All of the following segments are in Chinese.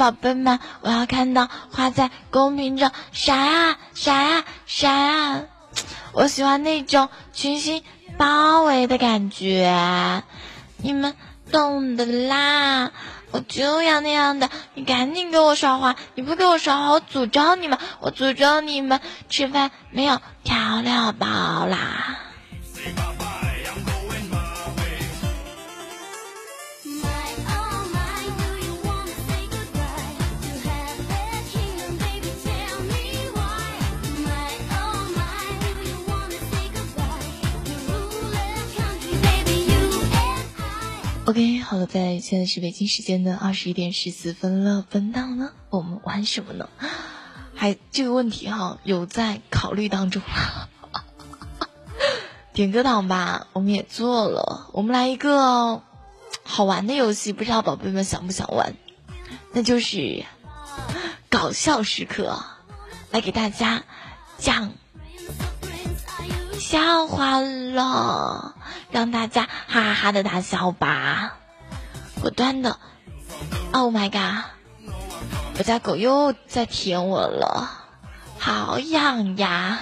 宝贝们，我要看到花在公屏中闪啊闪啊闪啊！我喜欢那种群星包围的感觉，你们懂的啦。我就要那样的，你赶紧给我刷花！你不给我刷花，我诅咒你们！我诅咒你们吃饭没有调料包啦！OK，好了，在现在是北京时间的二十一点十四分了。本档呢，我们玩什么呢？还这个问题哈，有在考虑当中。点歌档吧，我们也做了。我们来一个好玩的游戏，不知道宝贝们想不想玩？那就是搞笑时刻，来给大家讲笑话了。让大家哈哈的大笑吧！果断的，Oh my god！我家狗又在舔我了，好痒呀！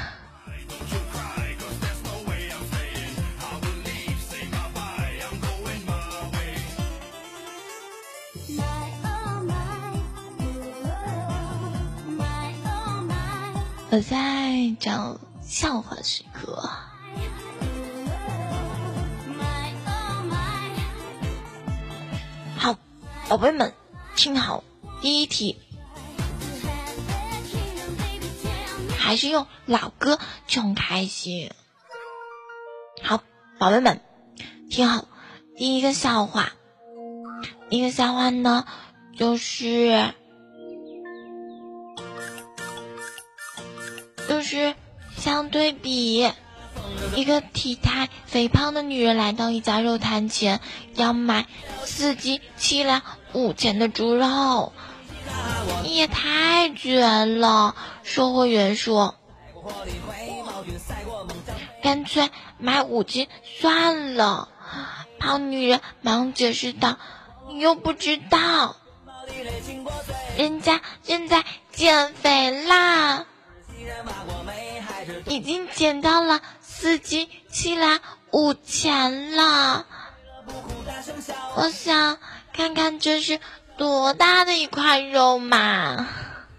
我在找笑话时刻。好宝贝们，听好，第一题还是用老歌就开心。好，宝贝们，听好，第一个笑话，第一个笑话呢，就是就是相对比，一个体态肥胖的女人来到一家肉摊前，要买四斤七两。五钱的猪肉，你也太绝了！售货员说：“干脆买五斤算了。”胖女人忙解释道：“你又不知道，人家正在减肥啦，已经减到了四斤七两五钱了。”我想。看看这是多大的一块肉嘛！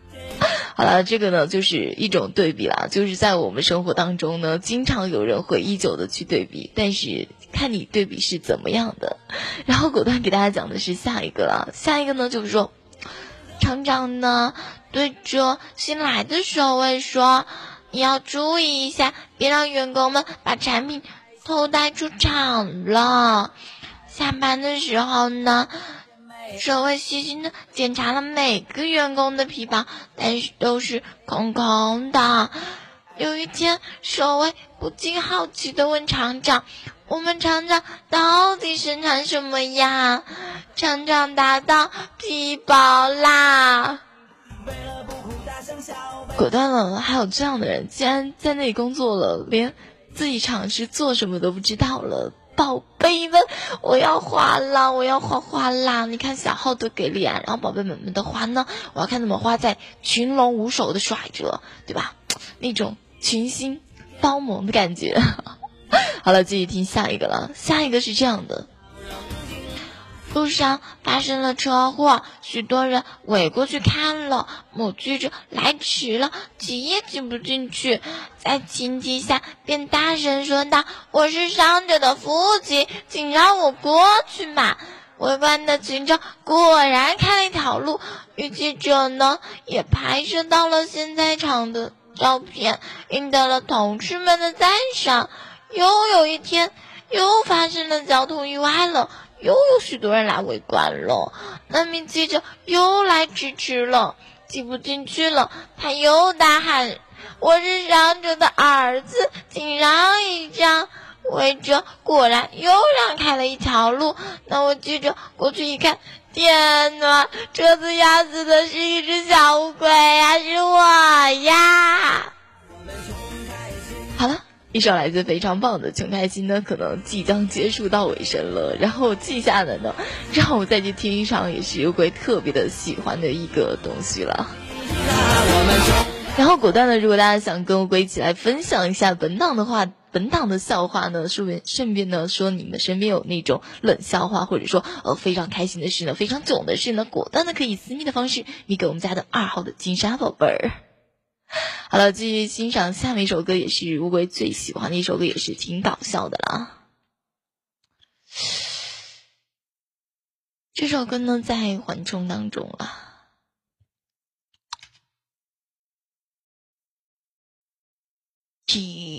好了，这个呢就是一种对比了，就是在我们生活当中呢，经常有人会依旧的去对比，但是看你对比是怎么样的。然后果断给大家讲的是下一个了，下一个呢就是说，厂长呢对着新来的守卫说：“你要注意一下，别让员工们把产品偷带出厂了。”下班的时候呢，守卫细心的检查了每个员工的皮包，但是都是空空的。有一天，守卫不禁好奇的问厂长：“我们厂长到底生产什么呀？”厂长答道：“皮包啦。”果断了，还有这样的人，竟然在那里工作了，连自己厂是做什么都不知道了。宝贝们，我要画啦！我要画画啦！你看小号多给力啊！然后宝贝们们的花呢？我要看怎么花在群龙无首的甩着，对吧？那种群星包蒙的感觉。好了，继续听下一个了。下一个是这样的。路上发生了车祸，许多人围过去看了。某记者来迟了，挤也挤不进去，在情急下便大声说道：“我是伤者的父亲，请让我过去嘛！”围观的群众果然开了一条路，女记者呢也拍摄到了现在场的照片，赢得了同事们的赞赏。又有一天，又发生了交通意外了。又有许多人来围观了，那名记者又来迟迟了，挤不进去了。他又大喊：“我是伤者的儿子，请让一让！”围者果然又让开了一条路。那我记者过去一看，天哪，车子压死的是一只小乌龟呀，是我呀！好了。一首来自非常棒的《穷开心》呢，可能即将结束到尾声了。然后记下来呢，让我再去听一场，也是乌龟特别的喜欢的一个东西了。然后果断的，如果大家想跟乌龟一起来分享一下本档的话，本档的笑话呢，顺便顺便呢说你们身边有那种冷笑话，或者说呃非常开心的事呢，非常囧的事呢，果断的可以私密的方式，你给我们家的二号的金沙宝贝儿。好了，继续欣赏下面一首歌，也是乌龟最喜欢的一首歌，也是挺搞笑的啦。这首歌呢，在缓冲当中了。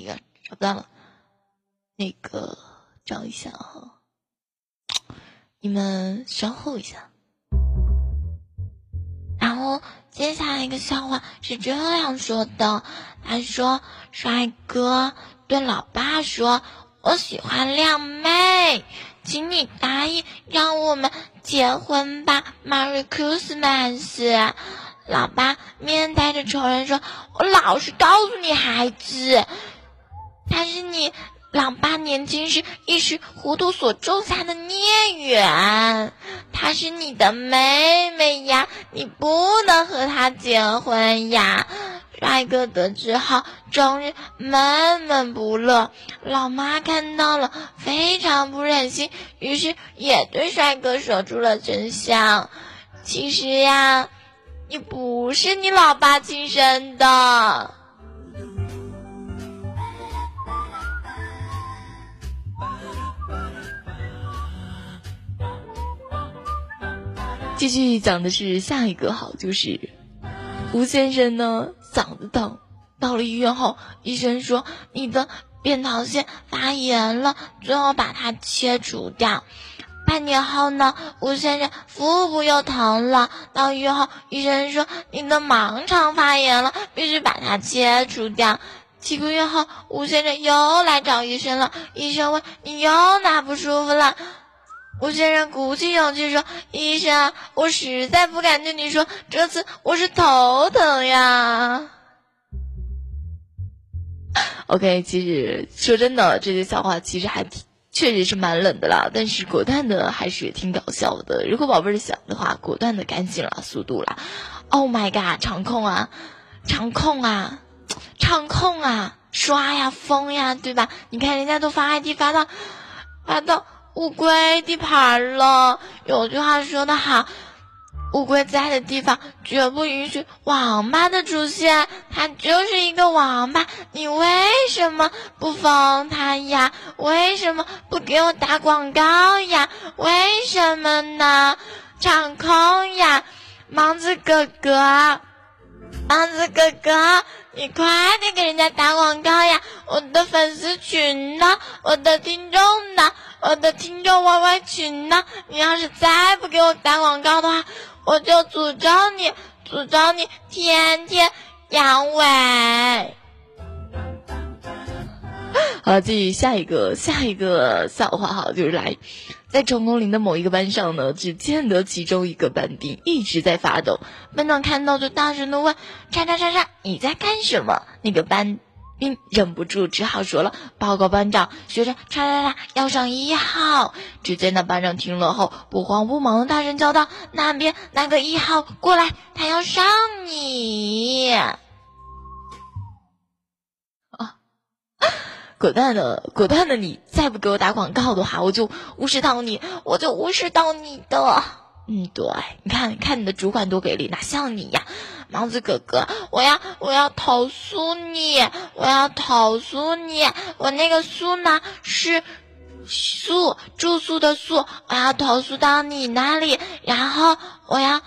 呀，找不到了，那个找一下哈，你们稍后一下。然后接下来一个笑话是这样说的：他说，帅哥对老爸说：“我喜欢靓妹，请你答应让我们结婚吧，Merry Christmas。”老爸面带着仇人说：“我老实告诉你，孩子，他是你老爸年轻时一时糊涂所种下的孽缘。她是你的妹妹呀，你不能和她结婚呀。”帅哥得知后，终日闷闷不乐。老妈看到了，非常不忍心，于是也对帅哥说出了真相。其实呀。你不是你老爸亲生的。继续讲的是下一个好，就是吴先生呢嗓子疼，到了医院后，医生说你的扁桃腺发炎了，最后把它切除掉。半年后呢，吴先生腹部又疼了。到医院后，医生说你的盲肠发炎了，必须把它切除掉。几个月后，吴先生又来找医生了。医生问你又哪不舒服了？吴先生鼓起勇气说：“医生，我实在不敢对你说，这次我是头疼呀。” OK，其实说真的，这些笑话其实还挺。确实是蛮冷的啦，但是果断的还是挺搞笑的。如果宝贝儿想的话，果断的赶紧了，速度了！Oh my god，场控啊，场控啊，场控啊，刷呀，疯呀，对吧？你看人家都发 ID 发到发到乌龟地盘了。有句话说的好。乌龟在的地方绝不允许王八的出现，它就是一个王八，你为什么不封它呀？为什么不给我打广告呀？为什么呢？场控呀，芒子哥哥，芒子哥哥，你快点给人家打广告呀！我的粉丝群呢？我的听众呢？我的听众 YY 群呢？你要是再不给我打广告的话，我就诅咒你，诅咒你天天阳痿。好，继续下一个，下一个笑话哈，就是来，在成功岭的某一个班上呢，只见得其中一个班兵一直在发抖，班长看到就大声的问：“叉叉叉叉，你在干什么？”那个班。并忍不住，只好说了：“报告班长，学生叉叉叉要上一号。”只见那班长听了后，不慌不忙的大声叫道：“那边那个一号过来，他要上你！” 啊！果断的，果断的，你再不给我打广告的话，我就无视到你，我就无视到你的。嗯，对，你看，看你的主管多给力，哪像你呀，王子哥哥，我要我要投诉你，我要投诉你，我那个宿呢是宿住宿的宿，我要投诉到你那里，然后我要。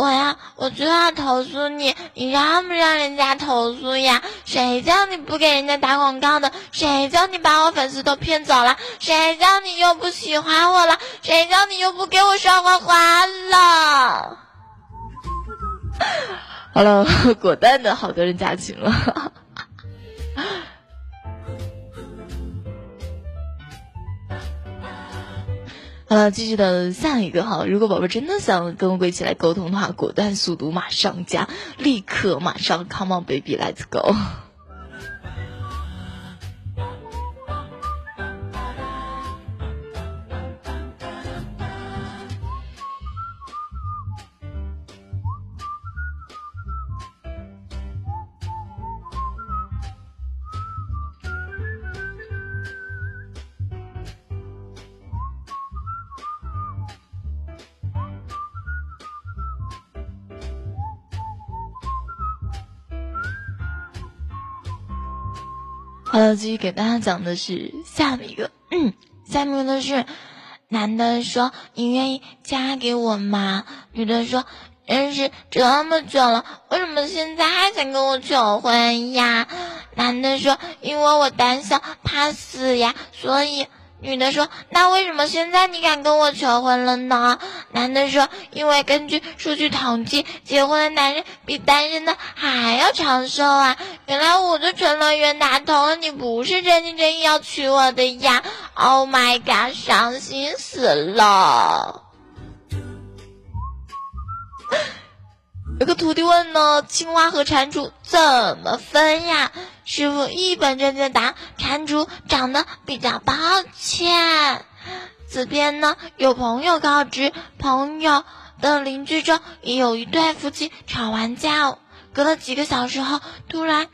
我呀，我就要投诉你，你让不让人家投诉呀？谁叫你不给人家打广告的？谁叫你把我粉丝都骗走了？谁叫你又不喜欢我了？谁叫你又不给我刷花花了？好了，果断的好多人加群了。好了，继续的下一个哈。如果宝贝真的想跟乌龟一起来沟通的话，果断速度马上加，立刻马上，Come on baby，let's go。继续给大家讲的是下面一个，嗯，下面的是男的说：“你愿意嫁给我吗？”女的说：“认识这么久了，为什么现在还想跟我求婚呀？”男的说：“因为我胆小怕死呀，所以。”女的说：“那为什么现在你敢跟我求婚了呢？”男的说：“因为根据数据统计，结婚的男人比单身的还要长寿啊！原来我就成了冤大头，你不是真心真意要娶我的呀！Oh my god，伤心死了！”有个徒弟问呢：“青蛙和蟾蜍怎么分呀？”师傅一本正经答：“蟾蜍长得比较抱歉。”此边呢，有朋友告知，朋友的邻居中也有一对夫妻吵完架，隔了几个小时后，突然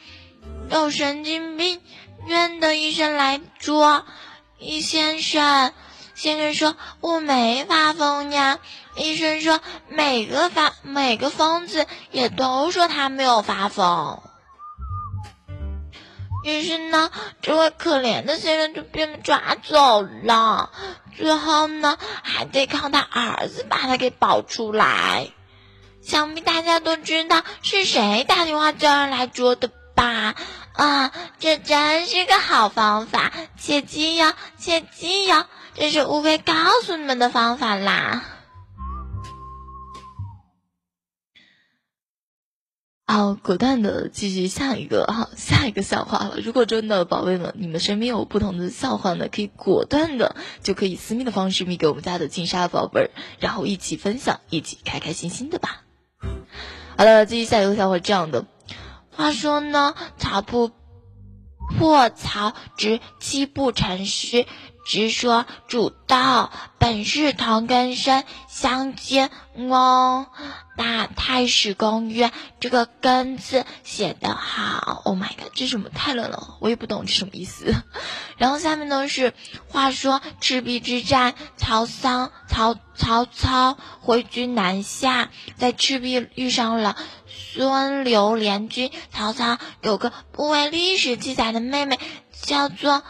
有神经病院的医生来捉。易先生，先生说：“我没发疯呀。”医生说：“每个发每个疯子也都说他没有发疯。”于是呢，这位可怜的先生就被抓走了。最后呢，还得靠他儿子把他给保出来。想必大家都知道是谁打电话叫人来捉的吧？啊，这真是个好方法，切记哟，切记哟，这是乌龟告诉你们的方法啦。好，果断的继续下一个哈，下一个笑话了。如果真的宝贝们，你们身边有不同的笑话呢，可以果断的就可以私密的方式密给我们家的金沙宝贝儿，然后一起分享，一起开开心心的吧。好了，继续下一个笑话，这样的。话说呢，茶不破曹植七步成诗。直说主道，本是同根生，相见翁。那太史公曰：“这个根字写得好。”Oh my god，这什么太冷了，我也不懂这什么意思。然后下面呢是话说赤壁之战，曹桑曹曹操挥军南下，在赤壁遇上了孙刘联军。曹操有个不为历史记载的妹妹，叫做。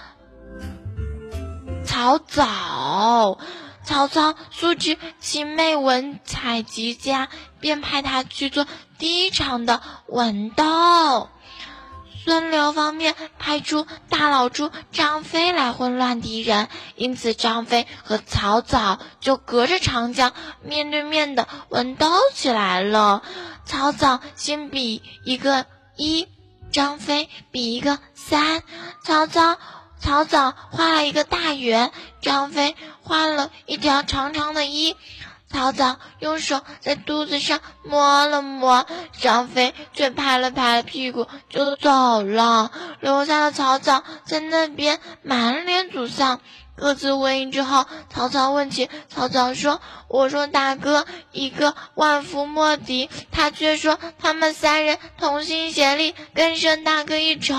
曹操，曹操素知其妹文采极佳，便派他去做第一场的文斗。孙刘方面派出大老猪张飞来混乱敌人，因此张飞和曹操就隔着长江面对面的文斗起来了。曹操先比一个一，张飞比一个三，曹操。曹操画了一个大圆，张飞画了一条长长的衣。曹操用手在肚子上摸了摸，张飞却拍了拍屁股就走了，留下了曹操在那边满脸沮丧。各自回应之后，曹操问起，曹操说：“我说大哥一个万夫莫敌，他却说他们三人同心协力更胜大哥一筹。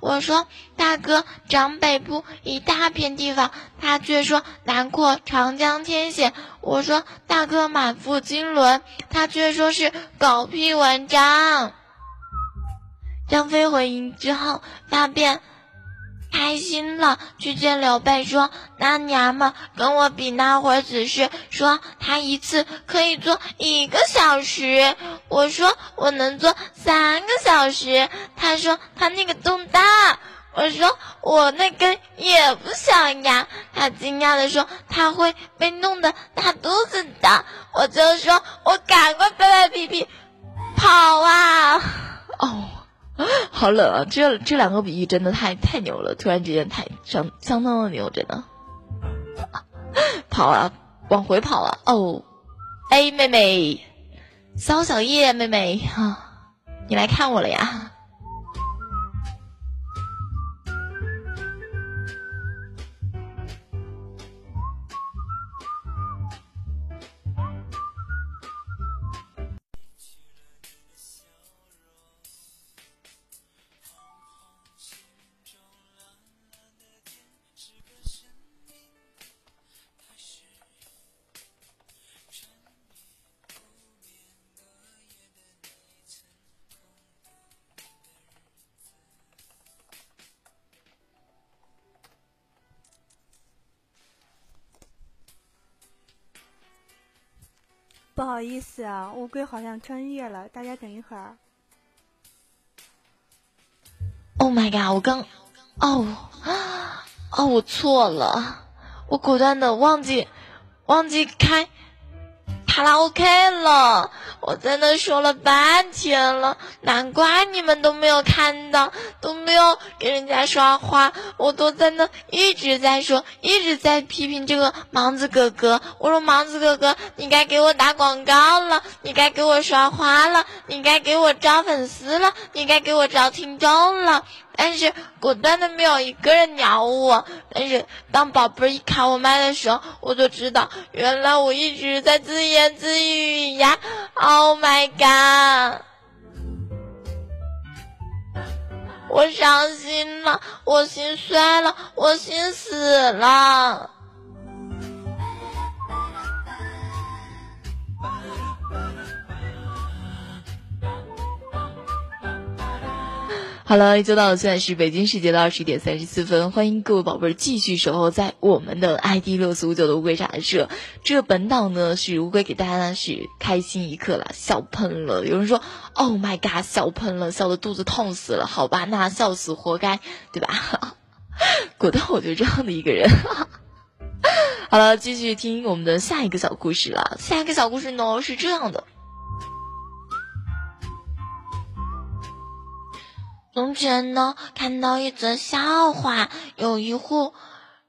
我说大哥掌北部一大片地方，他却说南扩长江天险。我说大哥满腹经纶，他却说是狗屁文章。”张飞回营之后，答辩。开心了，去见刘备，说那娘们跟我比那会儿子时，说她一次可以做一个小时，我说我能做三个小时，她说她那个洞大，我说我那根也不小呀，她惊讶的说她会被弄得大肚子的，我就说我赶快拍拍屁屁跑啊，哦。好冷啊！这这两个比喻真的太太牛了，突然之间太相相当的牛，真的。跑啊，往回跑啊！哦哎妹妹，骚小叶妹妹哈，你来看我了呀。不好意思啊，乌龟好像穿越了，大家等一会儿。Oh my god！我刚，哦，哦，我错了，我果断的忘记，忘记开。卡拉 OK 了，我在那说了半天了，难怪你们都没有看到，都没有给人家刷花，我都在那一直在说，一直在批评这个芒子哥哥。我说芒子哥哥，你该给我打广告了，你该给我刷花了，你该给我招粉丝了，你该给我招听众了。但是果断的没有一个人鸟我。但是当宝贝一卡我麦的时候，我就知道，原来我一直在自言自语呀。Oh my god！我伤心了，我心碎了，我心死了。好了，依旧到现在是北京时间的二十一点三十四分，欢迎各位宝贝儿继续守候在我们的 ID 六四五九的乌龟茶社。这本档呢是乌龟给大家呢是开心一刻了，笑喷了。有人说，Oh my god，笑喷了，笑的肚子痛死了。好吧，那笑死活该，对吧？果断，我就这样的一个人。好了，继续听我们的下一个小故事了。下一个小故事呢是这样的。从前呢，看到一则笑话，有一户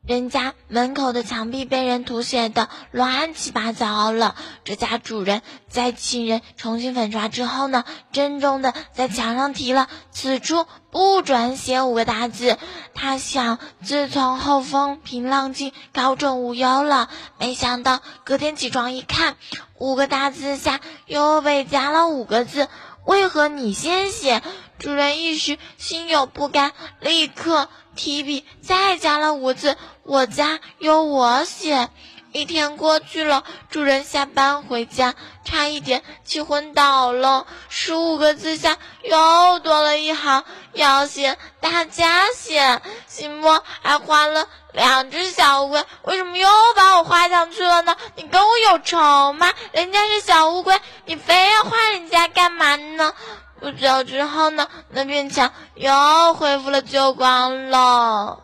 人家门口的墙壁被人涂写的乱七八糟了。这家主人在请人重新粉刷之后呢，郑重的在墙上题了“此处不准写”五个大字。他想，自从后风平浪静，高枕无忧了。没想到隔天起床一看，五个大字下又被加了五个字：“为何你先写？”主人一时心有不甘，立刻提笔再加了五字：“我家由我写。”一天过去了，主人下班回家，差一点气昏倒了。十五个字下又多了一行，要写大家写。心末还画了两只小乌龟，为什么又把我画上去了呢？你跟我有仇吗？人家是小乌龟，你非要画人家干嘛呢？不久之后呢，那面墙又恢复了旧光了。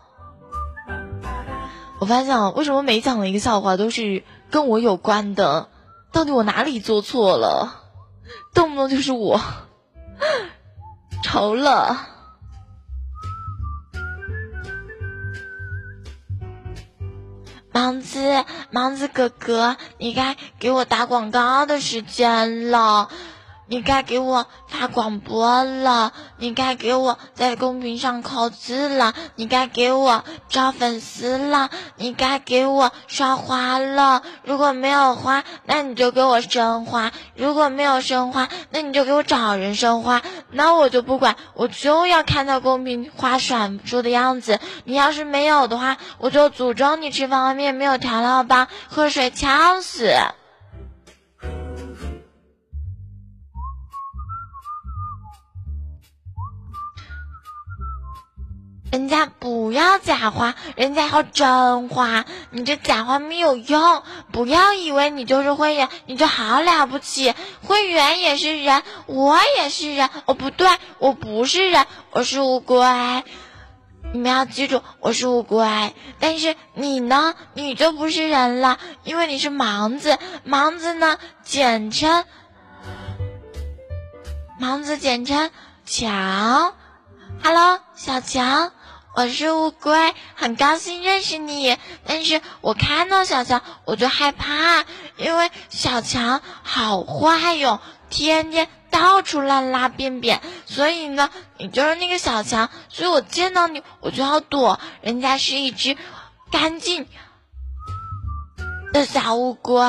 我发现啊，为什么每讲的一个笑话都是跟我有关的？到底我哪里做错了？动不动就是我愁了。芒子，芒子哥哥，你该给我打广告的时间了。你该给我发广播了，你该给我在公屏上扣字了，你该给我招粉丝了，你该给我刷花了。如果没有花，那你就给我生花；如果没有生花，那你就给我找人生花。那我就不管，我就要看到公屏花闪烁的样子。你要是没有的话，我就诅咒你吃方便面没有调料包，喝水呛死。人家不要假花，人家要真花。你这假花没有用，不要以为你就是会员，你就好了不起。会员也是人，我也是人。哦，不对，我不是人，我是乌龟。你们要记住，我是乌龟。但是你呢，你就不是人了，因为你是盲子。盲子呢，简称盲子，简称强。Hello，小强。我是乌龟，很高兴认识你。但是我看到小强我就害怕，因为小强好坏哟，天天到处乱拉便便。所以呢，你就是那个小强，所以我见到你我就要躲。人家是一只干净的小乌龟。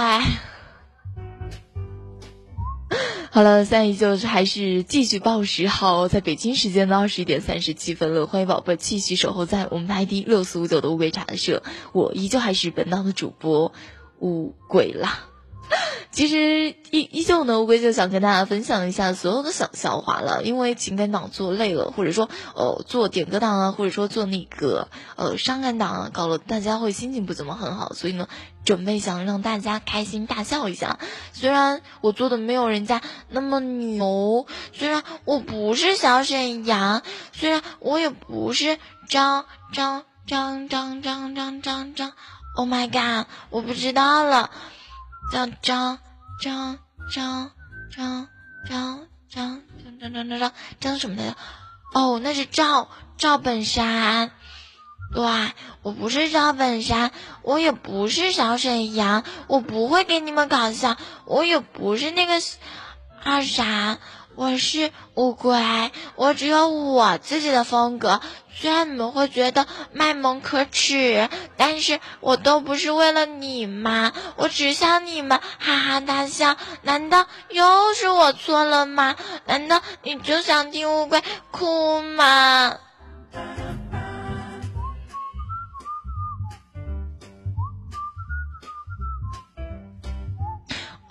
好了，现在依旧是还是继续报时，好，在北京时间的二十一点三十七分了。欢迎宝贝继续守候在我们 ID 六四五九的乌龟茶社，我依旧还是本档的主播乌龟啦。其实依依旧呢，乌龟就想跟大家分享一下所有的小笑话了。因为情感党做累了，或者说呃做点歌党啊，或者说做那个呃伤感党啊，搞了大家会心情不怎么很好，所以呢，准备想让大家开心大笑一下。虽然我做的没有人家那么牛，虽然我不是小沈阳，虽然我也不是张张张张张张张张，Oh my god，我不知道了。叫张张张张张张张张张张张什么来着？哦，那是赵赵本山。对，我不是赵本山，我也不是小沈阳，我不会给你们搞笑，我也不是那个二傻。我是乌龟，我只有我自己的风格。虽然你们会觉得卖萌可耻，但是我都不是为了你们？我只想你们哈哈大笑。难道又是我错了吗？难道你就想听乌龟哭吗？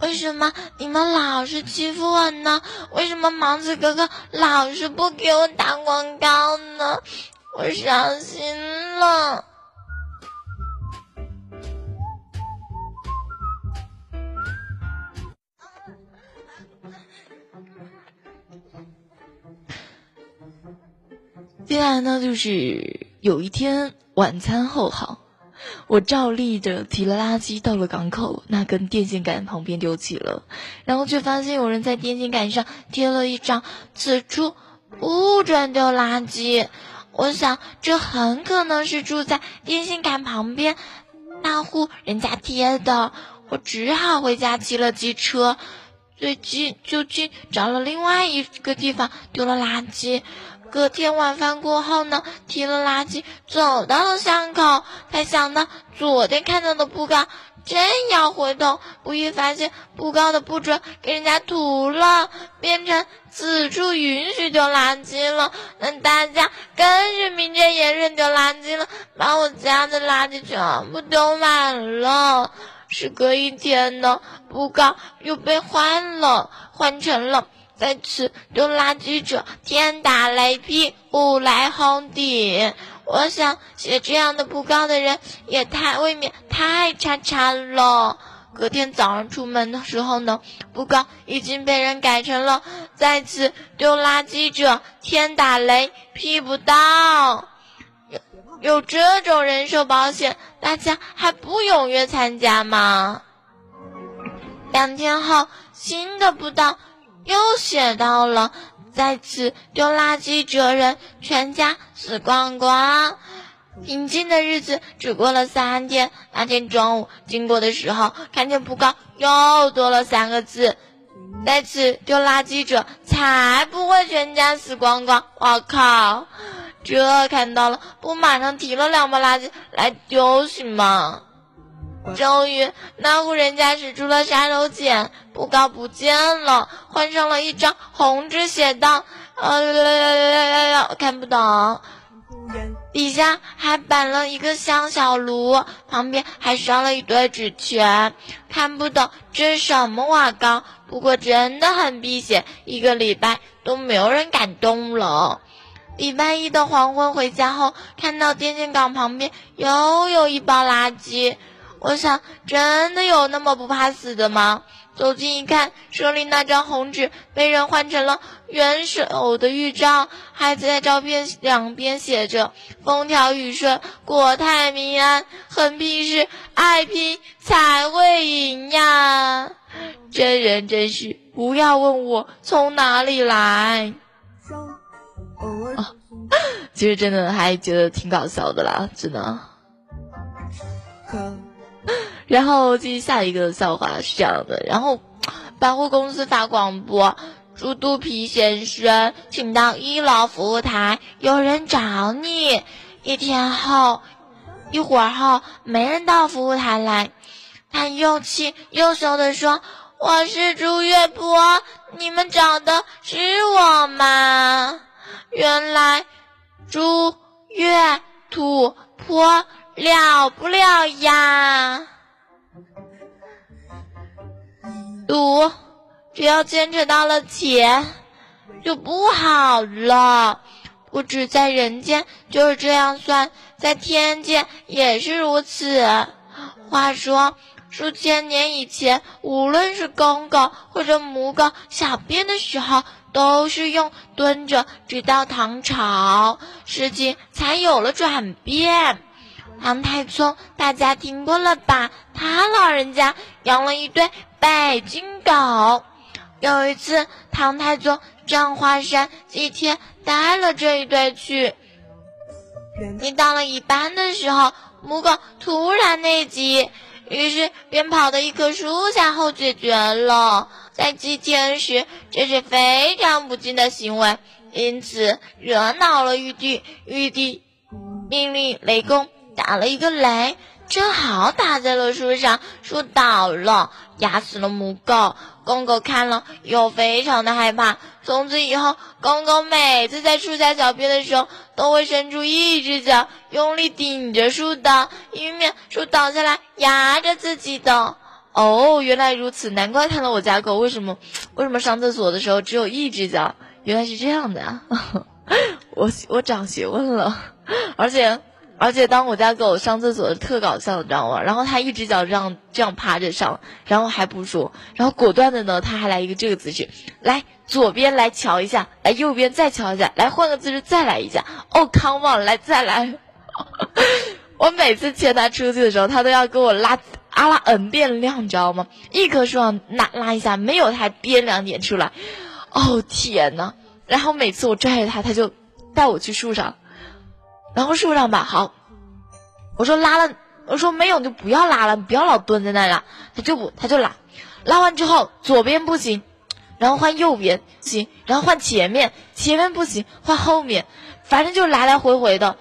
为什么你们老是欺负我呢？为什么芒子哥哥老是不给我打广告呢？我伤心了。接下来呢，就是有一天晚餐后好。我照例的提了垃圾到了港口那根电线杆旁边丢弃了，然后却发现有人在电线杆上贴了一张“此处不准丢垃圾”。我想这很可能是住在电线杆旁边那户人家贴的。我只好回家骑了机车，最近就近找了另外一个地方丢了垃圾。隔天晚饭过后呢，提了垃圾走到了巷口，才想到昨天看到的布告，正要回头，不易发现布告的不准给人家涂了，变成此处允许丢垃圾了。那大家更是名正言顺丢垃圾了，把我家的垃圾全部丢满了。时隔一天呢，布告又被换了，换成了。在此丢垃圾者，天打雷劈，五雷轰顶。我想写这样的布告的人也太未免太差差了。隔天早上出门的时候呢，布告已经被人改成了在此丢垃圾者，天打雷劈不到。有有这种人寿保险，大家还不踊跃参加吗？两天后，新的布告。又写到了，在此丢垃圾者人全家死光光。平静的日子只过了三天，那天中午经过的时候，看见布告又多了三个字：在此丢垃圾者才不会全家死光光。我靠！这看到了，不马上提了两包垃圾来丢行吗？终于，那户人家使出了杀手锏，布告不见了，换上了一张红纸，写道：“呃，看不懂。”底下还摆了一个香小炉，旁边还烧了一堆纸钱，看不懂这是什么瓦缸。不过真的很辟邪，一个礼拜都没有人敢动了。礼拜一的黄昏回家后，看到电线杆旁边又有一包垃圾。我想，真的有那么不怕死的吗？走近一看，手里那张红纸被人换成了元首的玉照，还在照片两边写着“风调雨顺，国泰民安”，横批是“爱拼才会赢呀”。真人真事，不要问我从哪里来。其实真的还觉得挺搞笑的啦，真的。然后继续下一个笑话是这样的，然后百货公司发广播，猪肚皮先生，请到一楼服务台，有人找你。一天后，一会儿后，没人到服务台来，他又气又羞的说：“我是朱月波，你们找的是我吗？”原来，朱月土坡了不了呀？赌，只要牵扯到了钱，就不好了。不止在人间就是这样算，在天界也是如此。话说，数千年以前，无论是公狗或者母狗小便的时候，都是用蹲着，直到唐朝，事情才有了转变。唐太宗，大家听过了吧？他老人家养了一堆北京狗。有一次，唐太宗上华山祭天，带了这一对去。你到了一半的时候，母狗突然内急，于是便跑到一棵树下后解决了。在祭天时，这是非常不敬的行为，因此惹恼了玉帝。玉帝命令雷公。打了一个雷，正好打在了树上，树倒了，压死了母狗。公狗看了又非常的害怕。从此以后，公狗每次在树下小便的时候，都会伸出一只脚，用力顶着树的，以免树倒下来压着自己的。哦，原来如此，难怪看到我家狗为什么为什么上厕所的时候只有一只脚，原来是这样的呀！我我长学问了，而且。而且当我家狗上厕所特搞笑，你知道吗？然后它一只脚这样这样趴着上，然后还不说，然后果断的呢，它还来一个这个姿势，来左边来瞧一下，来右边再瞧一下，来换个姿势再来一下，哦，come on，来再来。我每次牵它出去的时候，它都要给我拉啊拉 n 遍量，你知道吗？一棵树上拉拉一下，没有它编两点出来，哦天呐，然后每次我拽着它，它就带我去树上。然后树上吧，好，我说拉了，我说没有就不要拉了，你不要老蹲在那了。他就不，他就拉，拉完之后左边不行，然后换右边行，然后换前面，前面不行换后面，反正就来来回回的。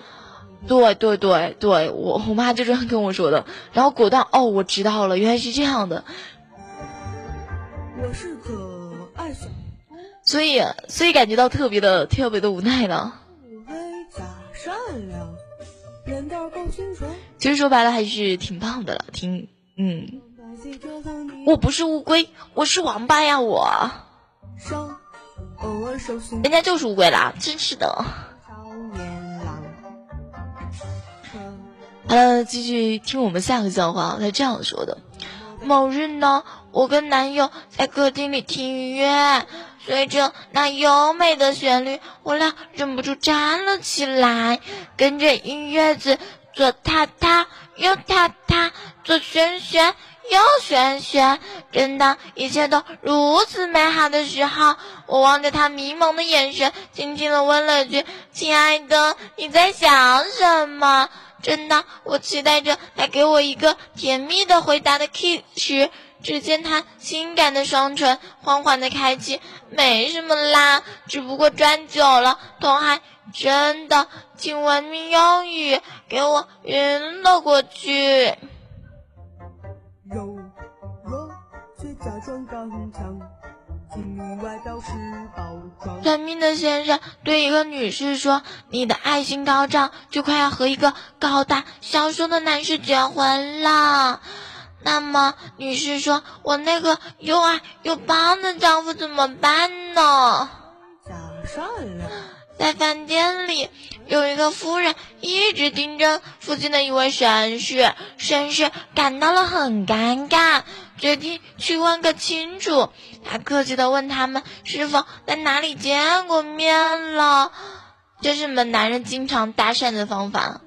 对对对对，我我妈就这样跟我说的。然后果断哦，我知道了，原来是这样的。我是个所以所以感觉到特别的特别的无奈了。善良，其实说白了还是挺棒的了，挺嗯。我不是乌龟，我是王八呀，我。人家就是乌龟啦，真是的。好了，继续听我们下个笑话，他这样说的：某日呢，我跟男友在客厅里听音乐。随着那优美的旋律，我俩忍不住站了起来，跟着音乐子左踏踏，右踏踏，左旋旋，右旋旋。正当一切都如此美好的时候，我望着他迷蒙的眼神，轻轻的问了句：“亲爱的，你在想什么？”正当我期待着他给我一个甜蜜的回答的 kiss 时，只见他性感的双唇缓缓的开启，没什么啦，只不过转久了，头还真的请文明用语给我晕了过去。算命的先生对一个女士说：“你的爱心高涨，就快要和一个高大消瘦的男士结婚了。”那么，女士说：“我那个又矮又胖的丈夫怎么办呢？”在饭店里，有一个夫人一直盯着附近的一位绅士，绅士感到了很尴尬，决定去问个清楚。他客气的问他们是否在哪里见过面了，这是我们男人经常搭讪的方法。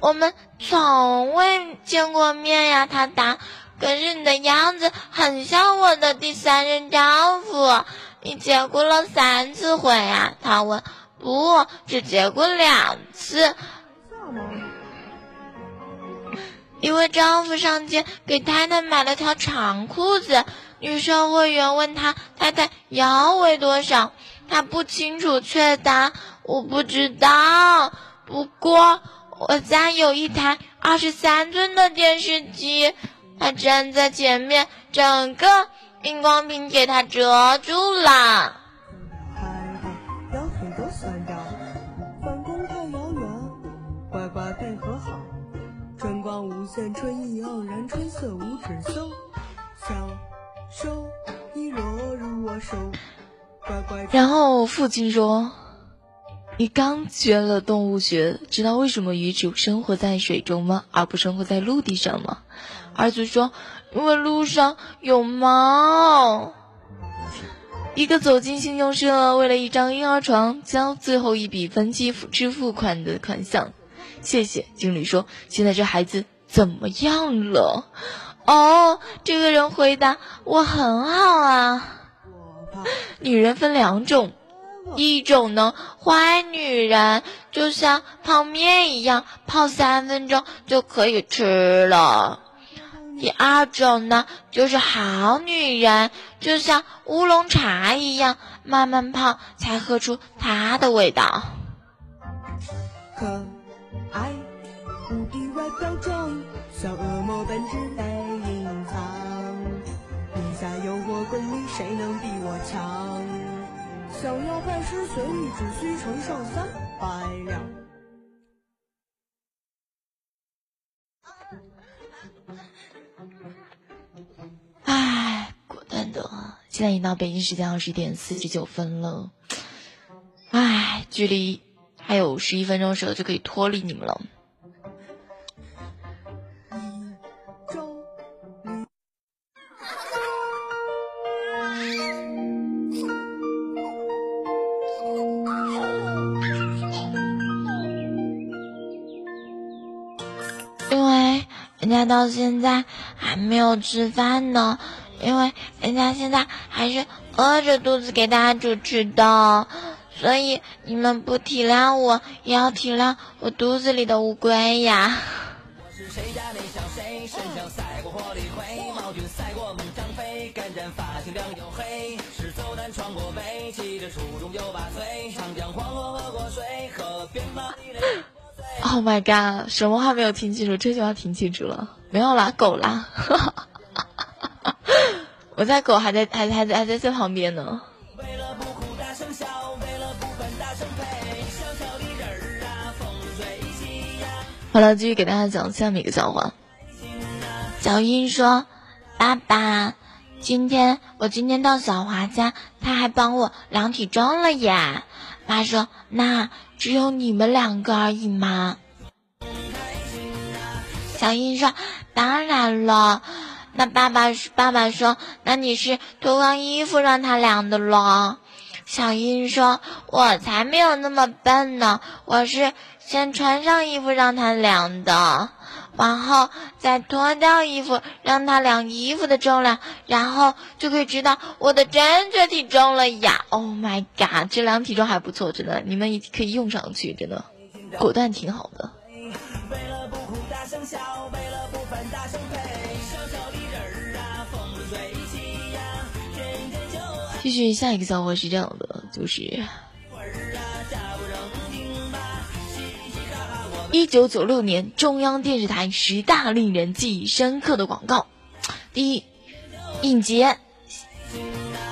我们从未见过面呀，他答。可是你的样子很像我的第三任丈夫，你结过了三次婚呀？他问。不，只结过两次。一位丈夫上街给太太买了条长裤子，女售货员问他太太腰围多少，他不清楚，却答我不知道。不过。我家有一台二十三寸的电视机，它站在前面，整个荧光屏给它遮住了。然后父亲说：“你刚学了动物学，知道为什么鱼只生活在水中吗？而不生活在陆地上吗？”儿子说：“因为路上有猫。”一个走进信用社，为了一张婴儿床交最后一笔分期付支付款的款项。谢谢经理说：“现在这孩子怎么样了？”哦，这个人回答：“我很好啊。”女人分两种，一种呢，坏女人就像泡面一样，泡三分钟就可以吃了。第二种呢，就是好女人，就像乌龙茶一样，慢慢泡才喝出它的味道。可爱，无敌外表装，小恶魔本质被隐藏。地下有我功力，谁能比我强？想要拜师学艺，只需承上三百两。唉，果断的，现在已经到北京时间二十点四十九分了。唉，距离还有十一分钟的时候就可以脱离你们了。家到现在。还没有吃饭呢，因为人家现在还是饿着肚子给大家主持的，所以你们不体谅我，也要体谅我肚子里的乌龟呀。Oh my god！什么话没有听清楚？这句话听清楚了。没有啦，狗啦！我家狗还在，还还在，还在这旁边呢。好了，继续给大家讲下面一个笑话。小英说：“爸爸，今天我今天到小华家，他还帮我量体重了耶。”爸说：“那只有你们两个而已吗？”小英说：“当然了。”那爸爸爸爸说：“那你是脱光衣服让他量的咯？”小英说：“我才没有那么笨呢，我是先穿上衣服让他量的，然后再脱掉衣服让他量衣服的重量，然后就可以知道我的正确体重了呀。”Oh my god，这量体重还不错，真的，你们可以用上去，真的，果断挺好的。继续下一个笑话是这样的，就是一九九六年中央电视台十大令人记忆深刻的广告。第一，尹杰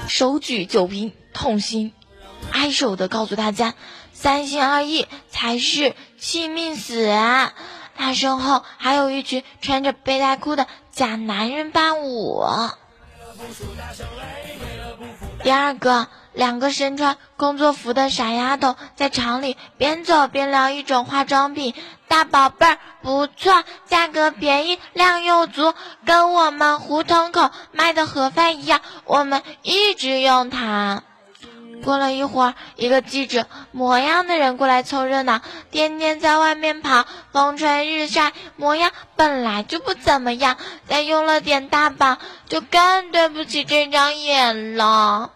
手举酒瓶，痛心哀首的告诉大家，三心二意才是气命死。他身后还有一群穿着背带裤的假男人伴舞。第二个，两个身穿工作服的傻丫头在厂里边走边聊一种化妆品，大宝贝儿不错，价格便宜，量又足，跟我们胡同口卖的盒饭一样，我们一直用它。过了一会儿，一个记者模样的人过来凑热闹，天天在外面跑，风吹日晒，模样本来就不怎么样，再用了点大宝，就更对不起这张脸了。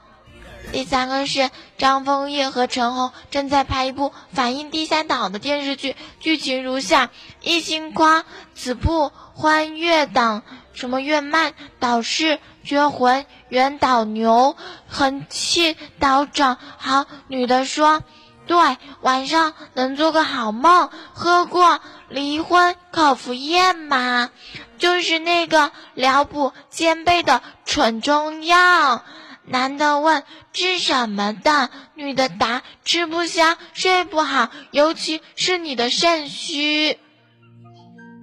第三个是张丰毅和陈红正在拍一部反映地三岛的电视剧，剧情如下：一心夸此部欢悦党什么月曼，导师绝魂原导牛，横气导长。好，女的说，对，晚上能做个好梦。喝过离婚口服液吗？就是那个疗补肩背的蠢中药。男的问治什么的？女的答吃不香，睡不好，尤其是你的肾虚。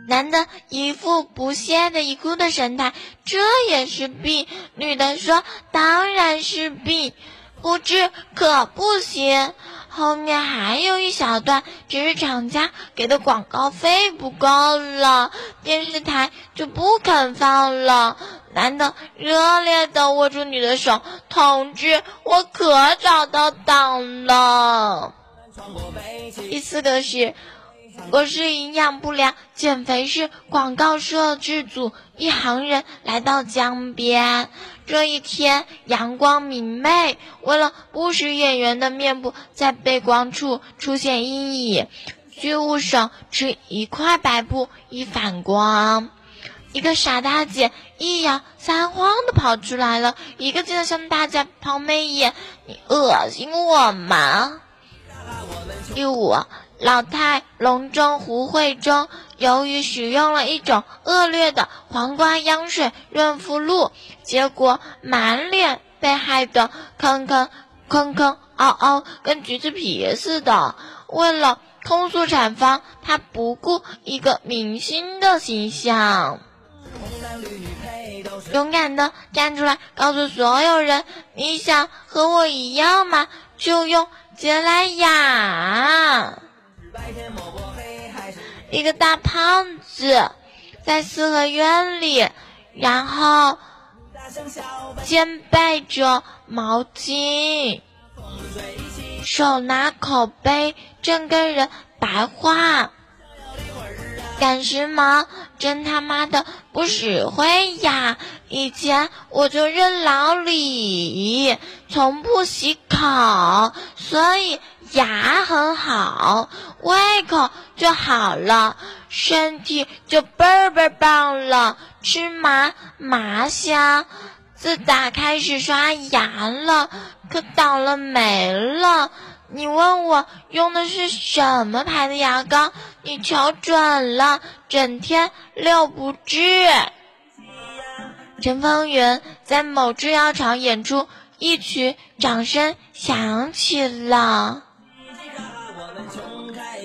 男的一副不屑的一哭的神态，这也是病。女的说：“当然是病，不治可不行。”后面还有一小段，只是厂家给的广告费不够了，电视台就不肯放了。男的热烈的握住女的手：“同志，我可找到党了。”第四个是。我是营养不良减肥是广告摄制组一行人来到江边。这一天阳光明媚，为了不使演员的面部在背光处出现阴影，剧务手持一块白布以反光。一个傻大姐一摇三晃的跑出来了，一个劲的向大家抛媚眼：“你恶心我吗？”第五。老太龙中胡慧中，由于使用了一种恶劣的黄瓜秧水润肤露，结果满脸被害得坑坑坑坑凹凹，跟橘子皮似的。为了通俗产房，他不顾一个明星的形象，勇敢的站出来，告诉所有人：你想和我一样吗？就用洁莱雅。一个大胖子在四合院里，然后肩背着毛巾，手拿口杯，正跟人白话。赶时髦，真他妈的不实惠呀！以前我就认老李，从不洗口，所以。牙很好，胃口就好了，身体就倍儿倍儿棒了，吃麻麻香。自打开始刷牙了，可倒了霉了。你问我用的是什么牌的牙膏？你瞧准了，整天六不治。陈方圆在某制药厂演出，一曲掌声响起了。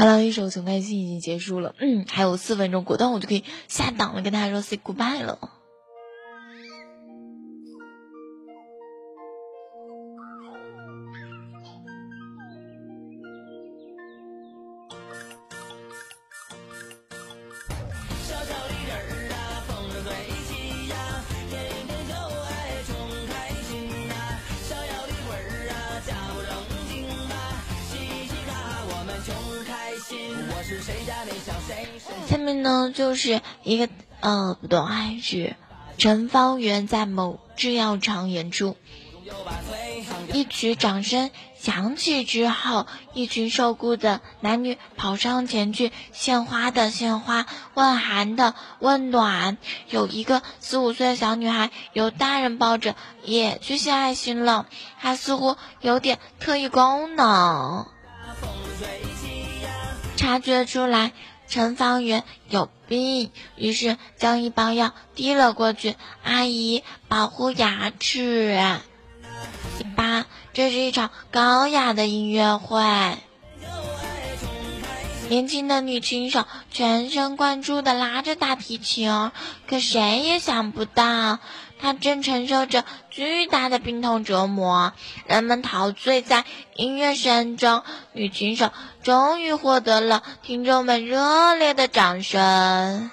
好了，一首《穷开心》已经结束了，嗯，还有四分钟，果断我就可以下档了，跟大家说 say goodbye 了。呢，就是一个呃，不对，还是陈方圆在某制药厂演出。一曲掌声响起之后，一群受雇的男女跑上前去，献花的献花，问寒的问暖。有一个四五岁的小女孩，由大人抱着，也去献爱心了。她似乎有点特异功能。察觉出来陈方圆有病，于是将一包药递了过去。阿姨，保护牙齿。八，这是一场高雅的音乐会。年轻的女琴手全神贯注地拉着大提琴，可谁也想不到。他正承受着巨大的病痛折磨，人们陶醉在音乐声中，女琴手终于获得了听众们热烈的掌声。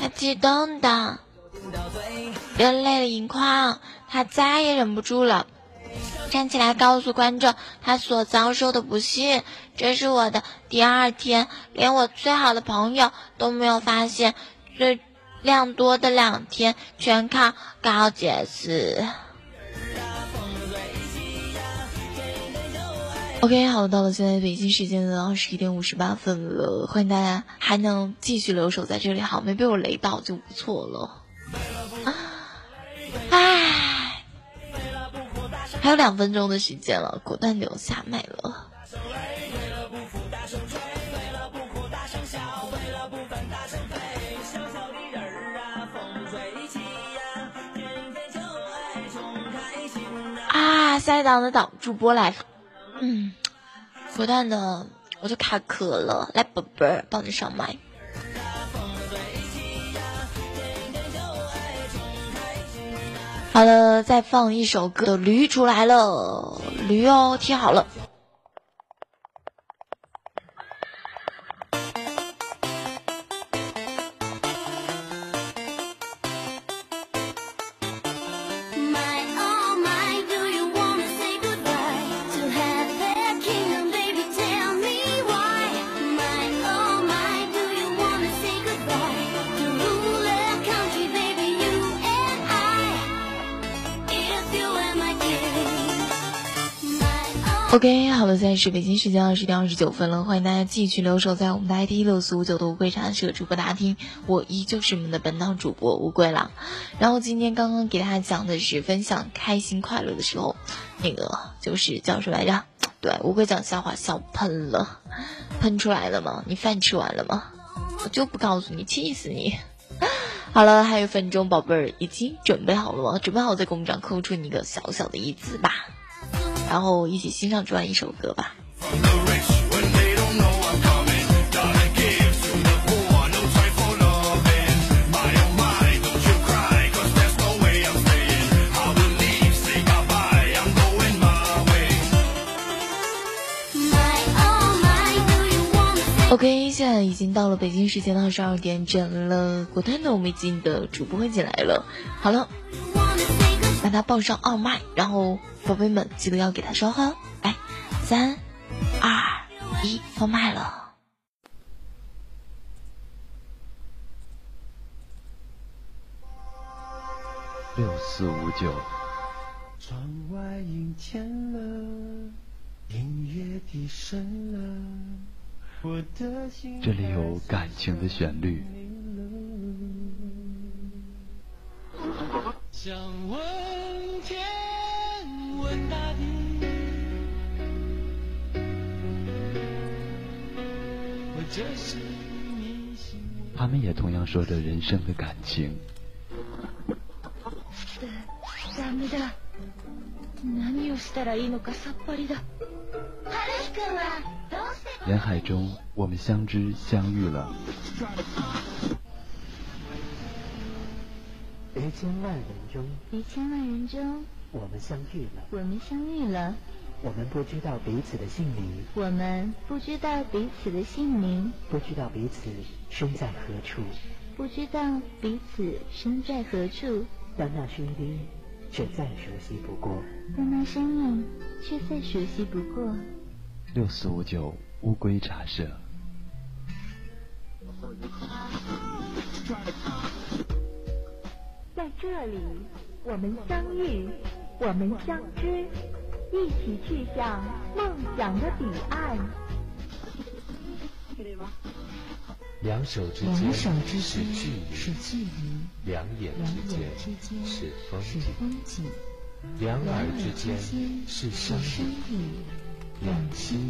他激动的，流泪盈眶，他再也忍不住了。站起来告诉观众他所遭受的不幸。这是我的第二天，连我最好的朋友都没有发现。最量多的两天全靠高洁丝。OK，好，到了现在北京时间的二十一点五十八分了，欢迎大家还能继续留守在这里，好，没被我雷到就不错了。唉，还有两分钟的时间了，果断留下麦了。啊，下一档的档主播来了。嗯，果断的我就卡壳了，来宝贝儿帮你上麦。好了，再放一首歌，驴出来了，驴哦，听好了。OK，好了，现在是北京时间二十点二十九分了，欢迎大家继续留守在我们的 ID 六四五九的乌龟茶社主播大厅，我依旧是你们的本档主播乌龟啦。然后今天刚刚给大家讲的是分享开心快乐的时候，那个就是叫什么来着？对，乌龟讲笑话笑喷了，喷出来了吗？你饭吃完了吗？我就不告诉你，气死你！好了，还有一分钟，宝贝儿已经准备好了吗？准备好在公屏上扣出你一个小小的一字吧。然后一起欣赏这样一首歌吧。OK，现在已经到了北京时间的二十二点整了，果断的我们已经的主播进来了。好了，把它报上二麦，然后。宝贝们，记得要给他说话。来，三、二、一，放麦了。六四五九。窗外阴天了，音乐低声了，我的心这里有感情的旋律。想问他们也同样说着人生的感情。人海中，我们相知相遇了。一千万人中，一千万人中。我们相遇了，我们相遇了。我们不知道彼此的姓名，我们不知道彼此的姓名，不知道彼此身在何处，不知道彼此身在何处。但那声音却再熟悉不过，但那声音却再熟悉不过。六四五九乌龟茶社，在这里。我们相遇，我们相知，一起去向梦想的彼岸。两手之间是距离，两眼之间是风景，两耳之间是声音，两心。